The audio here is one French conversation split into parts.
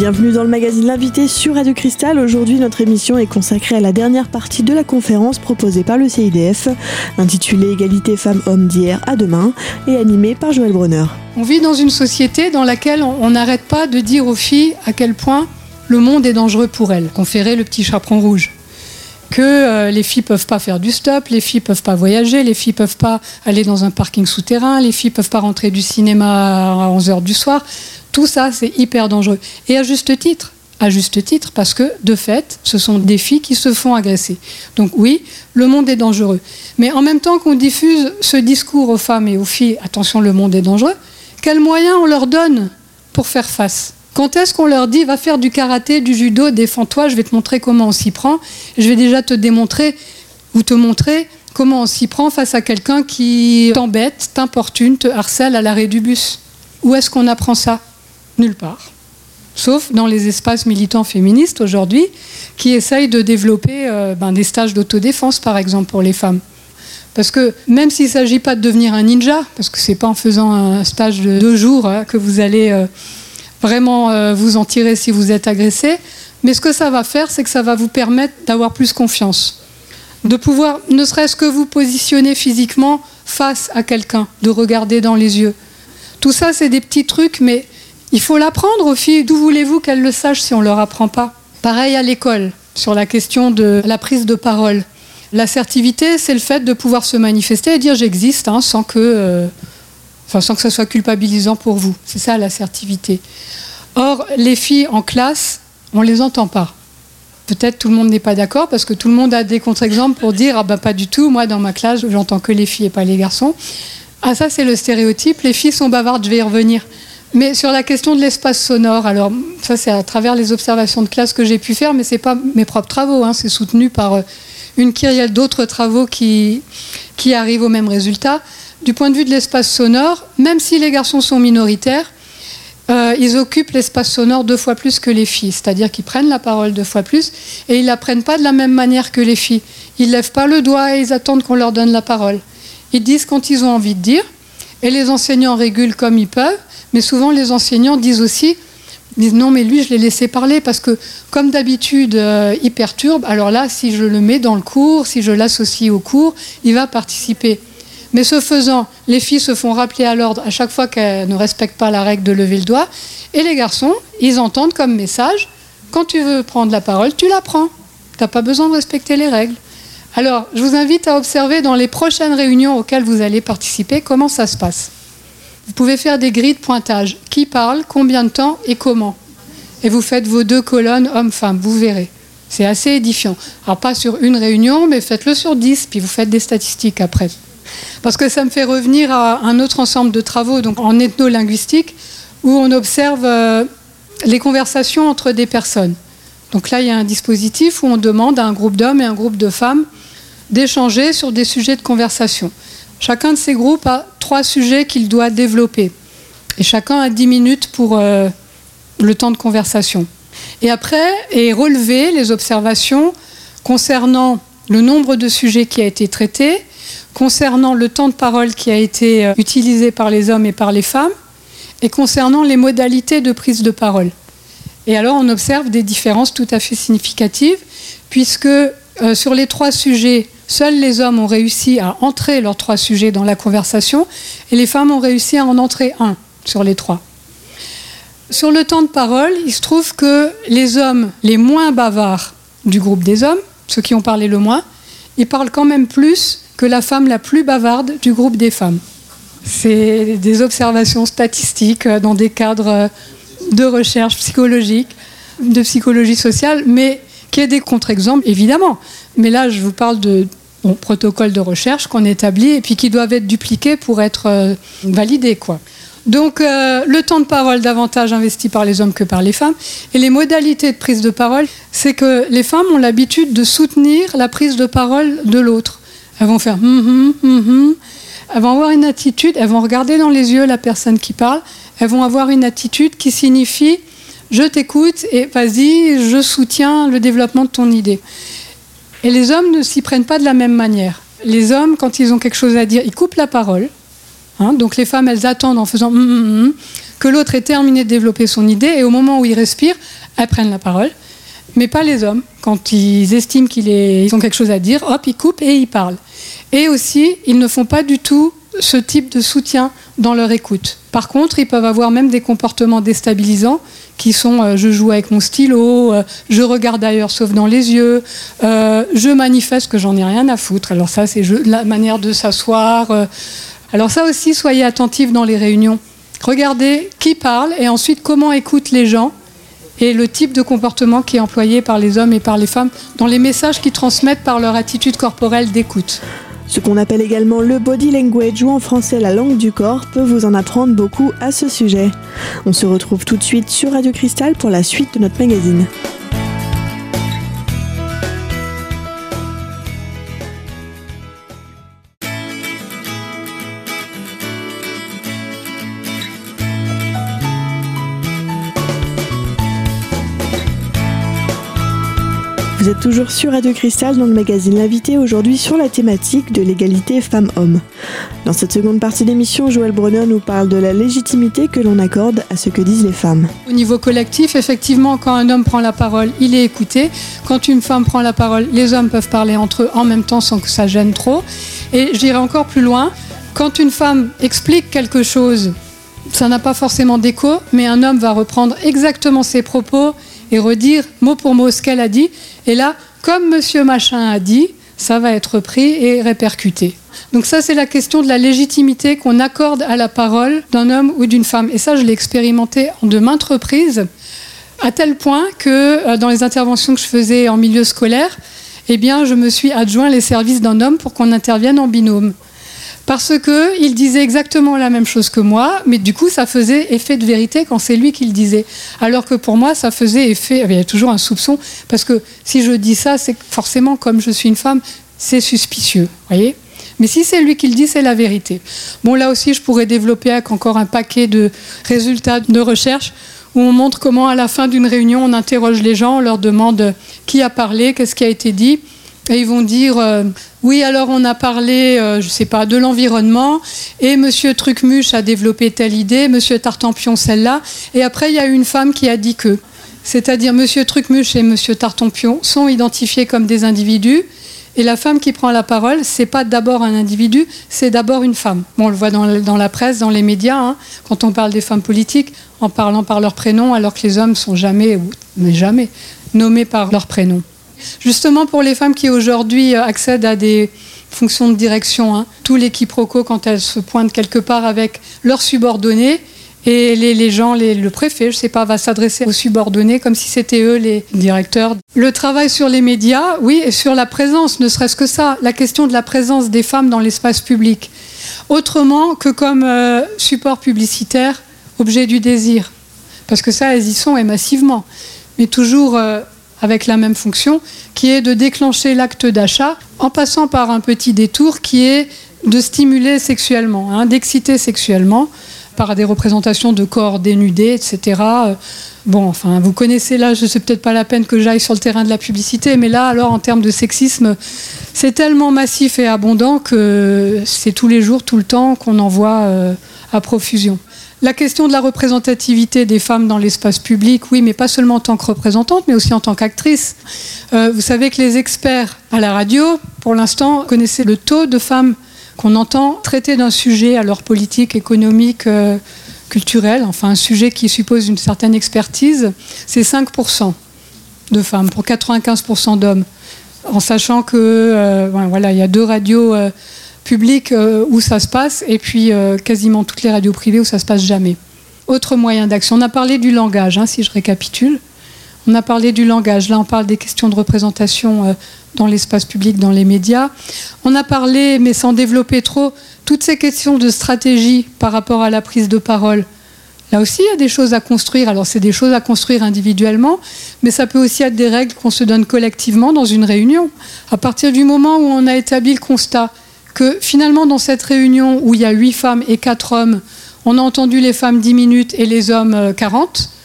Bienvenue dans le magazine L'invité sur Radio Cristal. Aujourd'hui, notre émission est consacrée à la dernière partie de la conférence proposée par le CIDF, intitulée Égalité femmes-hommes d'hier à demain et animée par Joël Brunner. On vit dans une société dans laquelle on n'arrête pas de dire aux filles à quel point le monde est dangereux pour elles. Conférer le petit chaperon rouge que euh, les filles peuvent pas faire du stop, les filles peuvent pas voyager, les filles peuvent pas aller dans un parking souterrain, les filles peuvent pas rentrer du cinéma à 11h du soir. Tout ça, c'est hyper dangereux. Et à juste titre. À juste titre, parce que, de fait, ce sont des filles qui se font agresser. Donc oui, le monde est dangereux. Mais en même temps qu'on diffuse ce discours aux femmes et aux filles, attention, le monde est dangereux, quels moyens on leur donne pour faire face? Quand est-ce qu'on leur dit va faire du karaté, du judo, défends-toi, je vais te montrer comment on s'y prend, je vais déjà te démontrer ou te montrer comment on s'y prend face à quelqu'un qui t'embête, t'importune, te harcèle à l'arrêt du bus Où est-ce qu'on apprend ça? Nulle part. Sauf dans les espaces militants féministes aujourd'hui qui essayent de développer euh, ben, des stages d'autodéfense, par exemple, pour les femmes. Parce que même s'il ne s'agit pas de devenir un ninja, parce que ce n'est pas en faisant un stage de deux jours hein, que vous allez euh, vraiment euh, vous en tirer si vous êtes agressé, mais ce que ça va faire, c'est que ça va vous permettre d'avoir plus confiance, de pouvoir, ne serait-ce que vous positionner physiquement face à quelqu'un, de regarder dans les yeux. Tout ça, c'est des petits trucs, mais il faut l'apprendre aux filles. D'où voulez-vous qu'elles le sachent si on ne leur apprend pas? Pareil à l'école, sur la question de la prise de parole. L'assertivité, c'est le fait de pouvoir se manifester et dire j'existe hein, sans que, euh, enfin, sans que ça soit culpabilisant pour vous. C'est ça l'assertivité. Or, les filles en classe, on ne les entend pas. Peut-être tout le monde n'est pas d'accord parce que tout le monde a des contre-exemples pour dire ah ben pas du tout, moi dans ma classe j'entends que les filles et pas les garçons. Ah ça c'est le stéréotype, les filles sont bavardes, je vais y revenir. Mais sur la question de l'espace sonore, alors ça c'est à travers les observations de classe que j'ai pu faire, mais c'est pas mes propres travaux, hein, c'est soutenu par euh, une kyrielle d'autres travaux qui, qui arrivent au même résultat. Du point de vue de l'espace sonore, même si les garçons sont minoritaires, euh, ils occupent l'espace sonore deux fois plus que les filles, c'est-à-dire qu'ils prennent la parole deux fois plus et ils la prennent pas de la même manière que les filles. Ils lèvent pas le doigt et ils attendent qu'on leur donne la parole. Ils disent quand ils ont envie de dire et les enseignants régulent comme ils peuvent mais souvent, les enseignants disent aussi, disent non, mais lui, je l'ai laissé parler parce que, comme d'habitude, euh, il perturbe. Alors là, si je le mets dans le cours, si je l'associe au cours, il va participer. Mais ce faisant, les filles se font rappeler à l'ordre à chaque fois qu'elles ne respectent pas la règle de lever le doigt. Et les garçons, ils entendent comme message quand tu veux prendre la parole, tu la prends. Tu n'as pas besoin de respecter les règles. Alors, je vous invite à observer dans les prochaines réunions auxquelles vous allez participer comment ça se passe. Vous pouvez faire des grilles de pointage. Qui parle, combien de temps et comment. Et vous faites vos deux colonnes homme-femme, vous verrez. C'est assez édifiant. Alors pas sur une réunion, mais faites-le sur dix, puis vous faites des statistiques après. Parce que ça me fait revenir à un autre ensemble de travaux, donc en ethnolinguistique, où on observe euh, les conversations entre des personnes. Donc là, il y a un dispositif où on demande à un groupe d'hommes et un groupe de femmes d'échanger sur des sujets de conversation. Chacun de ces groupes a trois sujets qu'il doit développer. Et chacun a dix minutes pour euh, le temps de conversation. Et après est relevé les observations concernant le nombre de sujets qui a été traité, concernant le temps de parole qui a été euh, utilisé par les hommes et par les femmes, et concernant les modalités de prise de parole. Et alors on observe des différences tout à fait significatives, puisque euh, sur les trois sujets Seuls les hommes ont réussi à entrer leurs trois sujets dans la conversation et les femmes ont réussi à en entrer un sur les trois. Sur le temps de parole, il se trouve que les hommes les moins bavards du groupe des hommes, ceux qui ont parlé le moins, ils parlent quand même plus que la femme la plus bavarde du groupe des femmes. C'est des observations statistiques dans des cadres de recherche psychologique, de psychologie sociale, mais qui est des contre-exemples, évidemment. Mais là, je vous parle de protocoles de recherche qu'on établit et puis qui doivent être dupliqués pour être euh, validés. Donc euh, le temps de parole davantage investi par les hommes que par les femmes. Et les modalités de prise de parole, c'est que les femmes ont l'habitude de soutenir la prise de parole de l'autre. Elles vont faire hum, hum, hum, elles vont avoir une attitude, elles vont regarder dans les yeux la personne qui parle, elles vont avoir une attitude qui signifie je t'écoute et vas-y, je soutiens le développement de ton idée. Et les hommes ne s'y prennent pas de la même manière. Les hommes, quand ils ont quelque chose à dire, ils coupent la parole. Hein. donc les femmes, elles attendent en faisant hum, hum, hum, que l'autre ait terminé de développer son idée et au moment où il respire, elles prennent la parole. Mais pas les hommes. Quand ils estiment qu'ils ont quelque chose à dire, hop, ils coupent et ils parlent. Et aussi, ils ne font pas du tout ce type de soutien dans leur écoute. Par contre, ils peuvent avoir même des comportements déstabilisants qui sont euh, je joue avec mon stylo, euh, je regarde ailleurs sauf dans les yeux, euh, je manifeste que j'en ai rien à foutre. Alors ça, c'est la manière de s'asseoir. Alors ça aussi, soyez attentifs dans les réunions. Regardez qui parle et ensuite comment écoutent les gens et le type de comportement qui est employé par les hommes et par les femmes dans les messages qu'ils transmettent par leur attitude corporelle d'écoute. Ce qu'on appelle également le body language ou en français la langue du corps peut vous en apprendre beaucoup à ce sujet. On se retrouve tout de suite sur Radio Cristal pour la suite de notre magazine. Toujours sur Radio Cristal dans le magazine L'invité aujourd'hui sur la thématique de l'égalité femmes-hommes. Dans cette seconde partie d'émission, Joël Brenner nous parle de la légitimité que l'on accorde à ce que disent les femmes. Au niveau collectif, effectivement, quand un homme prend la parole, il est écouté. Quand une femme prend la parole, les hommes peuvent parler entre eux en même temps sans que ça gêne trop. Et j'irai encore plus loin. Quand une femme explique quelque chose, ça n'a pas forcément d'écho, mais un homme va reprendre exactement ses propos et redire mot pour mot ce qu'elle a dit. Et là, comme monsieur machin a dit, ça va être pris et répercuté. Donc ça, c'est la question de la légitimité qu'on accorde à la parole d'un homme ou d'une femme. Et ça, je l'ai expérimenté en de maintes reprises, à tel point que euh, dans les interventions que je faisais en milieu scolaire, eh bien, je me suis adjoint les services d'un homme pour qu'on intervienne en binôme parce qu'il disait exactement la même chose que moi, mais du coup, ça faisait effet de vérité quand c'est lui qui le disait. Alors que pour moi, ça faisait effet. Il y a toujours un soupçon, parce que si je dis ça, c'est forcément, comme je suis une femme, c'est suspicieux. voyez? Mais si c'est lui qui le dit, c'est la vérité. Bon, là aussi, je pourrais développer avec encore un paquet de résultats de recherche où on montre comment, à la fin d'une réunion, on interroge les gens, on leur demande qui a parlé, qu'est-ce qui a été dit. Et ils vont dire euh, oui, alors on a parlé, euh, je ne sais pas, de l'environnement, et Monsieur Trucmuche a développé telle idée, Monsieur Tartampion celle-là, et après il y a une femme qui a dit que. C'est-à-dire Monsieur Trucmuche et Monsieur Tartampion sont identifiés comme des individus, et la femme qui prend la parole, c'est pas d'abord un individu, c'est d'abord une femme. On le voit dans, la presse, dans les médias, hein, quand on parle des femmes politiques, en parlant par leur prénom, alors que les hommes sont jamais, mais jamais, nommés par leur prénom. Justement pour les femmes qui aujourd'hui euh, accèdent à des fonctions de direction, hein, tout les quiproquos quand elles se pointent quelque part avec leurs subordonnés, et les, gens, le préfet, je ne sais pas, va s'adresser aux subordonnés comme si c'était eux les directeurs. Le travail sur les médias, oui, et sur la présence, ne serait-ce que ça, la question de la présence des femmes dans l'espace public. Autrement que comme euh, support publicitaire, objet du désir. Parce que ça, elles y sont et massivement. Mais toujours euh, avec la même fonction, qui est de déclencher l'acte d'achat en passant par un petit détour qui est de stimuler sexuellement, hein, d'exciter sexuellement par des représentations de corps dénudés, etc. Bon, enfin, vous connaissez là, je sais peut-être pas la peine que j'aille sur le terrain de la publicité, mais là, alors, en termes de sexisme, c'est tellement massif et abondant que c'est tous les jours, tout le temps qu'on en voit euh, à profusion. La question de la représentativité des femmes dans l'espace public, oui, mais pas seulement en tant que représentante, mais aussi en tant qu'actrice. Euh, vous savez que les experts à la radio, pour l'instant, connaissaient le taux de femmes qu'on entend traiter d'un sujet, à leur politique, économique, euh, culturel, enfin un sujet qui suppose une certaine expertise, c'est 5% de femmes pour 95% d'hommes. En sachant que euh, voilà, il y a deux radios public euh, où ça se passe et puis euh, quasiment toutes les radios privées où ça se passe jamais. Autre moyen d'action. On a parlé du langage, hein, si je récapitule. On a parlé du langage. Là, on parle des questions de représentation euh, dans l'espace public, dans les médias. On a parlé, mais sans développer trop, toutes ces questions de stratégie par rapport à la prise de parole. Là aussi, il y a des choses à construire. Alors, c'est des choses à construire individuellement, mais ça peut aussi être des règles qu'on se donne collectivement dans une réunion. À partir du moment où on a établi le constat que finalement, dans cette réunion où il y a huit femmes et quatre hommes, on a entendu les femmes 10 minutes et les hommes 40, euh,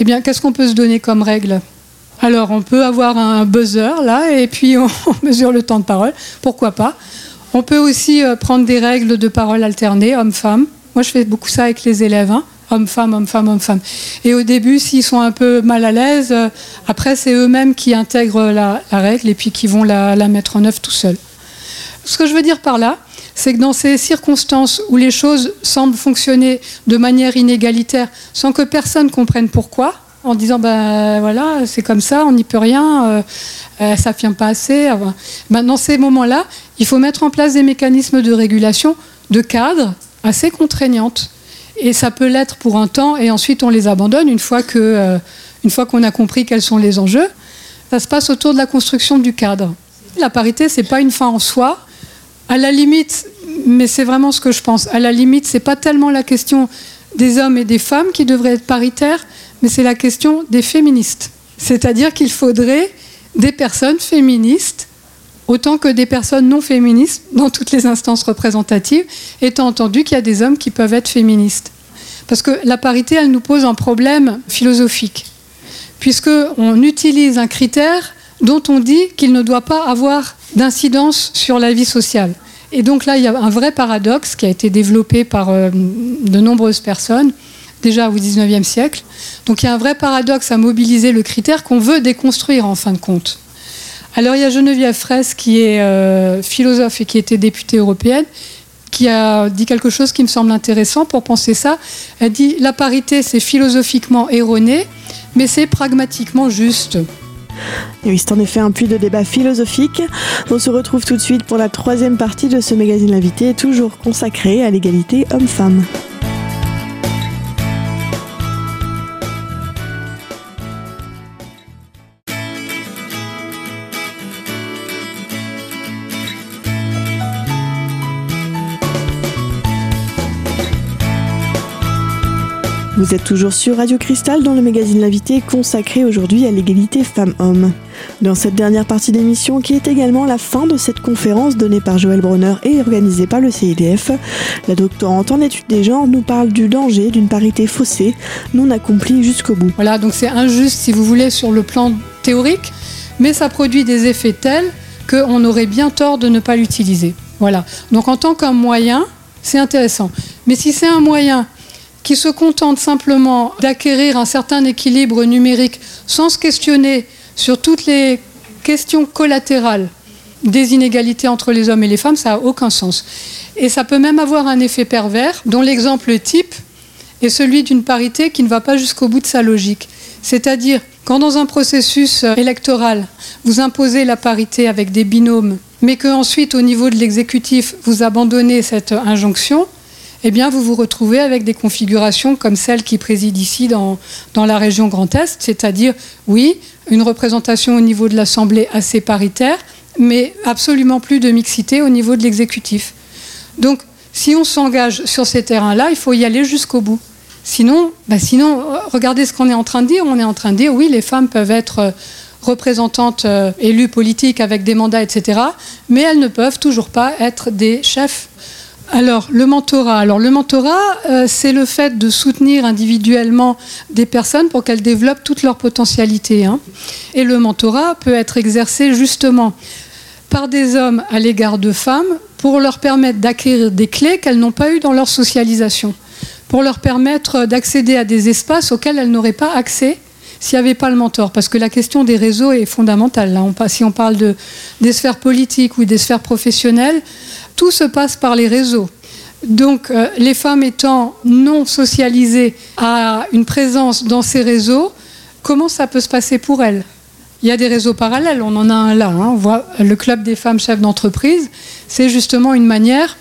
eh bien, qu'est-ce qu'on peut se donner comme règle? Alors, on peut avoir un buzzer, là, et puis on, mesure le temps de parole, pourquoi pas? On peut aussi euh, prendre des règles de parole alternées, hommes-femmes. Moi, je fais beaucoup ça avec les élèves. Hein. Homme-femme, homme-femme, homme-femme. Et au début, s'ils sont un peu mal à l'aise, euh, après, c'est eux-mêmes qui intègrent la, règle et puis qui vont la, mettre en œuvre tout seuls. Ce que je veux dire par là, c'est que dans ces circonstances où les choses semblent fonctionner de manière inégalitaire, sans que personne comprenne pourquoi, en disant ben voilà, c'est comme ça, on n'y peut rien, euh, euh, ça ne vient pas assez. Ben, dans ces moments-là, il faut mettre en place des mécanismes de régulation, de cadre assez contraignantes et ça peut l'être pour un temps, et ensuite on les abandonne une fois que, euh, fois qu'on a compris quels sont les enjeux. Ça se passe autour de la construction du cadre. La parité, c'est pas une fin en soi. À la limite, mais c'est vraiment ce que je pense. À la limite, c'est pas tellement la question des hommes et des femmes qui devraient être paritaires, mais c'est la question des féministes. C'est-à-dire qu'il faudrait des personnes féministes autant que des personnes non féministes dans toutes les instances représentatives, étant entendu qu'il y a des hommes qui peuvent être féministes. Parce que la parité, elle nous pose un problème philosophique, puisqu'on utilise un critère dont on dit qu'il ne doit pas avoir d'incidence sur la vie sociale. Et donc là, il y a un vrai paradoxe qui a été développé par euh, de nombreuses personnes, déjà au XIXe siècle. Donc il y a un vrai paradoxe à mobiliser le critère qu'on veut déconstruire en fin de compte. Alors il y a Geneviève Fraisse qui est euh, philosophe et qui était députée européenne qui a dit quelque chose qui me semble intéressant pour penser ça. Elle dit la parité c'est philosophiquement erroné, mais c'est pragmatiquement juste. Oui, c'est en effet un puits de débat philosophique. On se retrouve tout de suite pour la troisième partie de ce magazine L'invité, toujours consacré à l'égalité homme-femme. Vous êtes toujours sur Radio Cristal dans le magazine L'invité consacré aujourd'hui à l'égalité femmes-hommes. Dans cette dernière partie d'émission qui est également la fin de cette conférence donnée par Joël Bronner et organisée par le CIDF, la doctorante en études des genres nous parle du danger d'une parité faussée non accomplie jusqu'au bout. Voilà, donc c'est injuste si vous voulez sur le plan théorique, mais ça produit des effets tels qu'on aurait bien tort de ne pas l'utiliser. Voilà. Donc en tant qu'un moyen, c'est intéressant. Mais si c'est un moyen qui se contente simplement d'acquérir un certain équilibre numérique sans se questionner sur toutes les questions collatérales des inégalités entre les hommes et les femmes, ça n'a aucun sens. Et ça peut même avoir un effet pervers, dont l'exemple type est celui d'une parité qui ne va pas jusqu'au bout de sa logique. C'est-à-dire, quand dans un processus électoral, vous imposez la parité avec des binômes, mais qu'ensuite, au niveau de l'exécutif, vous abandonnez cette injonction, eh bien, vous vous retrouvez avec des configurations comme celle qui préside ici dans, dans la région Grand Est, c'est-à-dire, oui, une représentation au niveau de l'Assemblée assez paritaire, mais absolument plus de mixité au niveau de l'exécutif. Donc, si on s'engage sur ces terrains-là, il faut y aller jusqu'au bout. Sinon, bah sinon, regardez ce qu'on est en train de dire. On est en train de dire, oui, les femmes peuvent être euh, représentantes euh, élues politiques avec des mandats, etc., mais elles ne peuvent toujours pas être des chefs alors, le mentorat. Alors, le mentorat, euh, c'est le fait de soutenir individuellement des personnes pour qu'elles développent toutes leurs potentialités. Hein. Et le mentorat peut être exercé justement par des hommes à l'égard de femmes pour leur permettre d'acquérir des clés qu'elles n'ont pas eues dans leur socialisation, pour leur permettre d'accéder à des espaces auxquels elles n'auraient pas accès s'il n'y avait pas le mentor. Parce que la question des réseaux est fondamentale. On, si on parle de, des sphères politiques ou des sphères professionnelles, tout se passe par les réseaux. Donc euh, les femmes étant non socialisées à une présence dans ces réseaux, comment ça peut se passer pour elles? Il y a des réseaux parallèles, on en a un là. Hein. On voit le club des femmes chefs d'entreprise. C'est justement une manière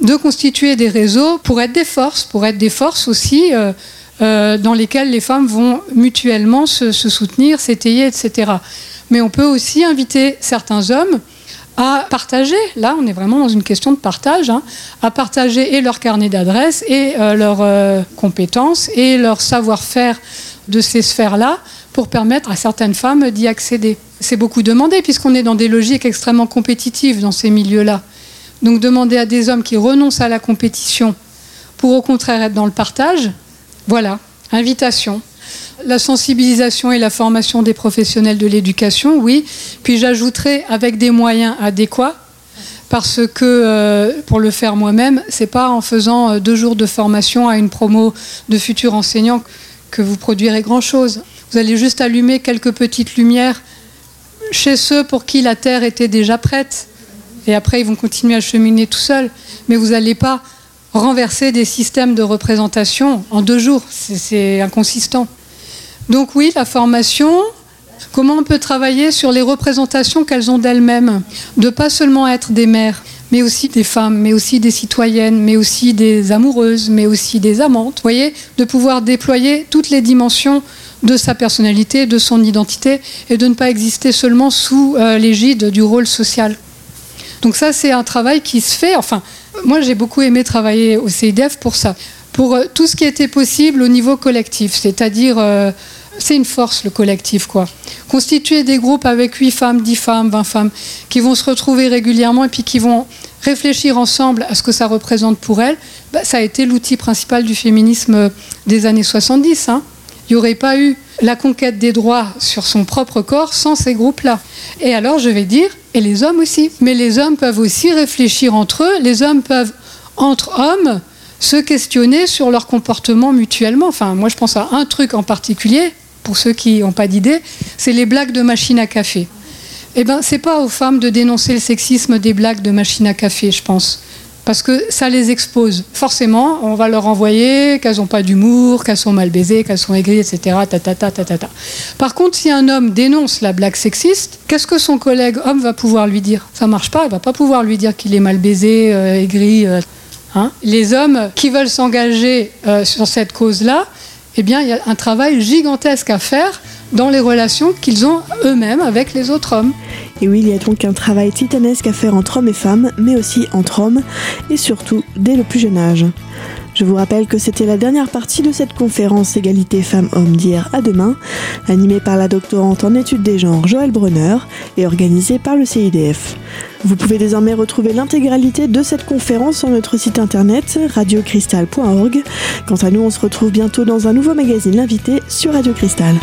de constituer des réseaux pour être des forces, pour être des forces aussi euh, euh, dans lesquelles les femmes vont mutuellement se, se soutenir, s'étayer, etc. Mais on peut aussi inviter certains hommes à partager, là on est vraiment dans une question de partage, hein, à partager et leur carnet d'adresses et euh, leurs euh, compétences et leur savoir-faire de ces sphères-là pour permettre à certaines femmes d'y accéder. C'est beaucoup demandé puisqu'on est dans des logiques extrêmement compétitives dans ces milieux-là. Donc demander à des hommes qui renoncent à la compétition pour au contraire être dans le partage, voilà, invitation la sensibilisation et la formation des professionnels de l'éducation, oui. Puis j'ajouterai avec des moyens adéquats, parce que euh, pour le faire moi-même, c'est pas en faisant euh, deux jours de formation à une promo de futurs enseignants que vous produirez grand-chose. Vous allez juste allumer quelques petites lumières chez ceux pour qui la terre était déjà prête. Et après, ils vont continuer à cheminer tout seuls. Mais vous n'allez pas renverser des systèmes de représentation en deux jours. C'est inconsistant. Donc oui, la formation, comment on peut travailler sur les représentations qu'elles ont d'elles-mêmes, de pas seulement être des mères, mais aussi des femmes, mais aussi des citoyennes, mais aussi des amoureuses, mais aussi des amantes. Vous voyez, de pouvoir déployer toutes les dimensions de sa personnalité, de son identité, et de ne pas exister seulement sous euh, l'égide du rôle social. Donc ça, c'est un travail qui se fait. Enfin, moi, j'ai beaucoup aimé travailler au CIDF pour ça, pour euh, tout ce qui était possible au niveau collectif, c'est-à-dire euh, c'est une force le collectif quoi. Constituer des groupes avec 8 femmes, 10 femmes, 20 femmes qui vont se retrouver régulièrement et puis qui vont réfléchir ensemble à ce que ça représente pour elles, bah, ça a été l'outil principal du féminisme des années 70. Hein. Il n'y aurait pas eu la conquête des droits sur son propre corps sans ces groupes-là. Et alors je vais dire, et les hommes aussi. Mais les hommes peuvent aussi réfléchir entre eux, les hommes peuvent, entre hommes, se questionner sur leur comportement mutuellement. Enfin, moi je pense à un truc en particulier, pour ceux qui n'ont pas d'idée, c'est les blagues de machine à café. Eh bien, c'est pas aux femmes de dénoncer le sexisme des blagues de machine à café, je pense. Parce que ça les expose. Forcément, on va leur envoyer qu'elles n'ont pas d'humour, qu'elles sont mal baisées, qu'elles sont aigries, etc. Ta, ta, ta, ta, ta, Par contre, si un homme dénonce la blague sexiste, qu'est-ce que son collègue homme va pouvoir lui dire? Ça marche pas, il va pas pouvoir lui dire qu'il est mal baisé, euh, aigri. Euh, hein. les hommes qui veulent s'engager euh, sur cette cause-là, eh bien, il y a un travail gigantesque à faire dans les relations qu'ils ont eux-mêmes avec les autres hommes. Et oui, il y a donc un travail titanesque à faire entre hommes et femmes, mais aussi entre hommes, et surtout dès le plus jeune âge. Je vous rappelle que c'était la dernière partie de cette conférence Égalité femmes-hommes d'hier à demain, animée par la doctorante en études des genres Joël Brunner et organisée par le CIDF. Vous pouvez désormais retrouver l'intégralité de cette conférence sur notre site internet radiocristal.org. Quant à nous, on se retrouve bientôt dans un nouveau magazine L'invité sur Radio Cristal.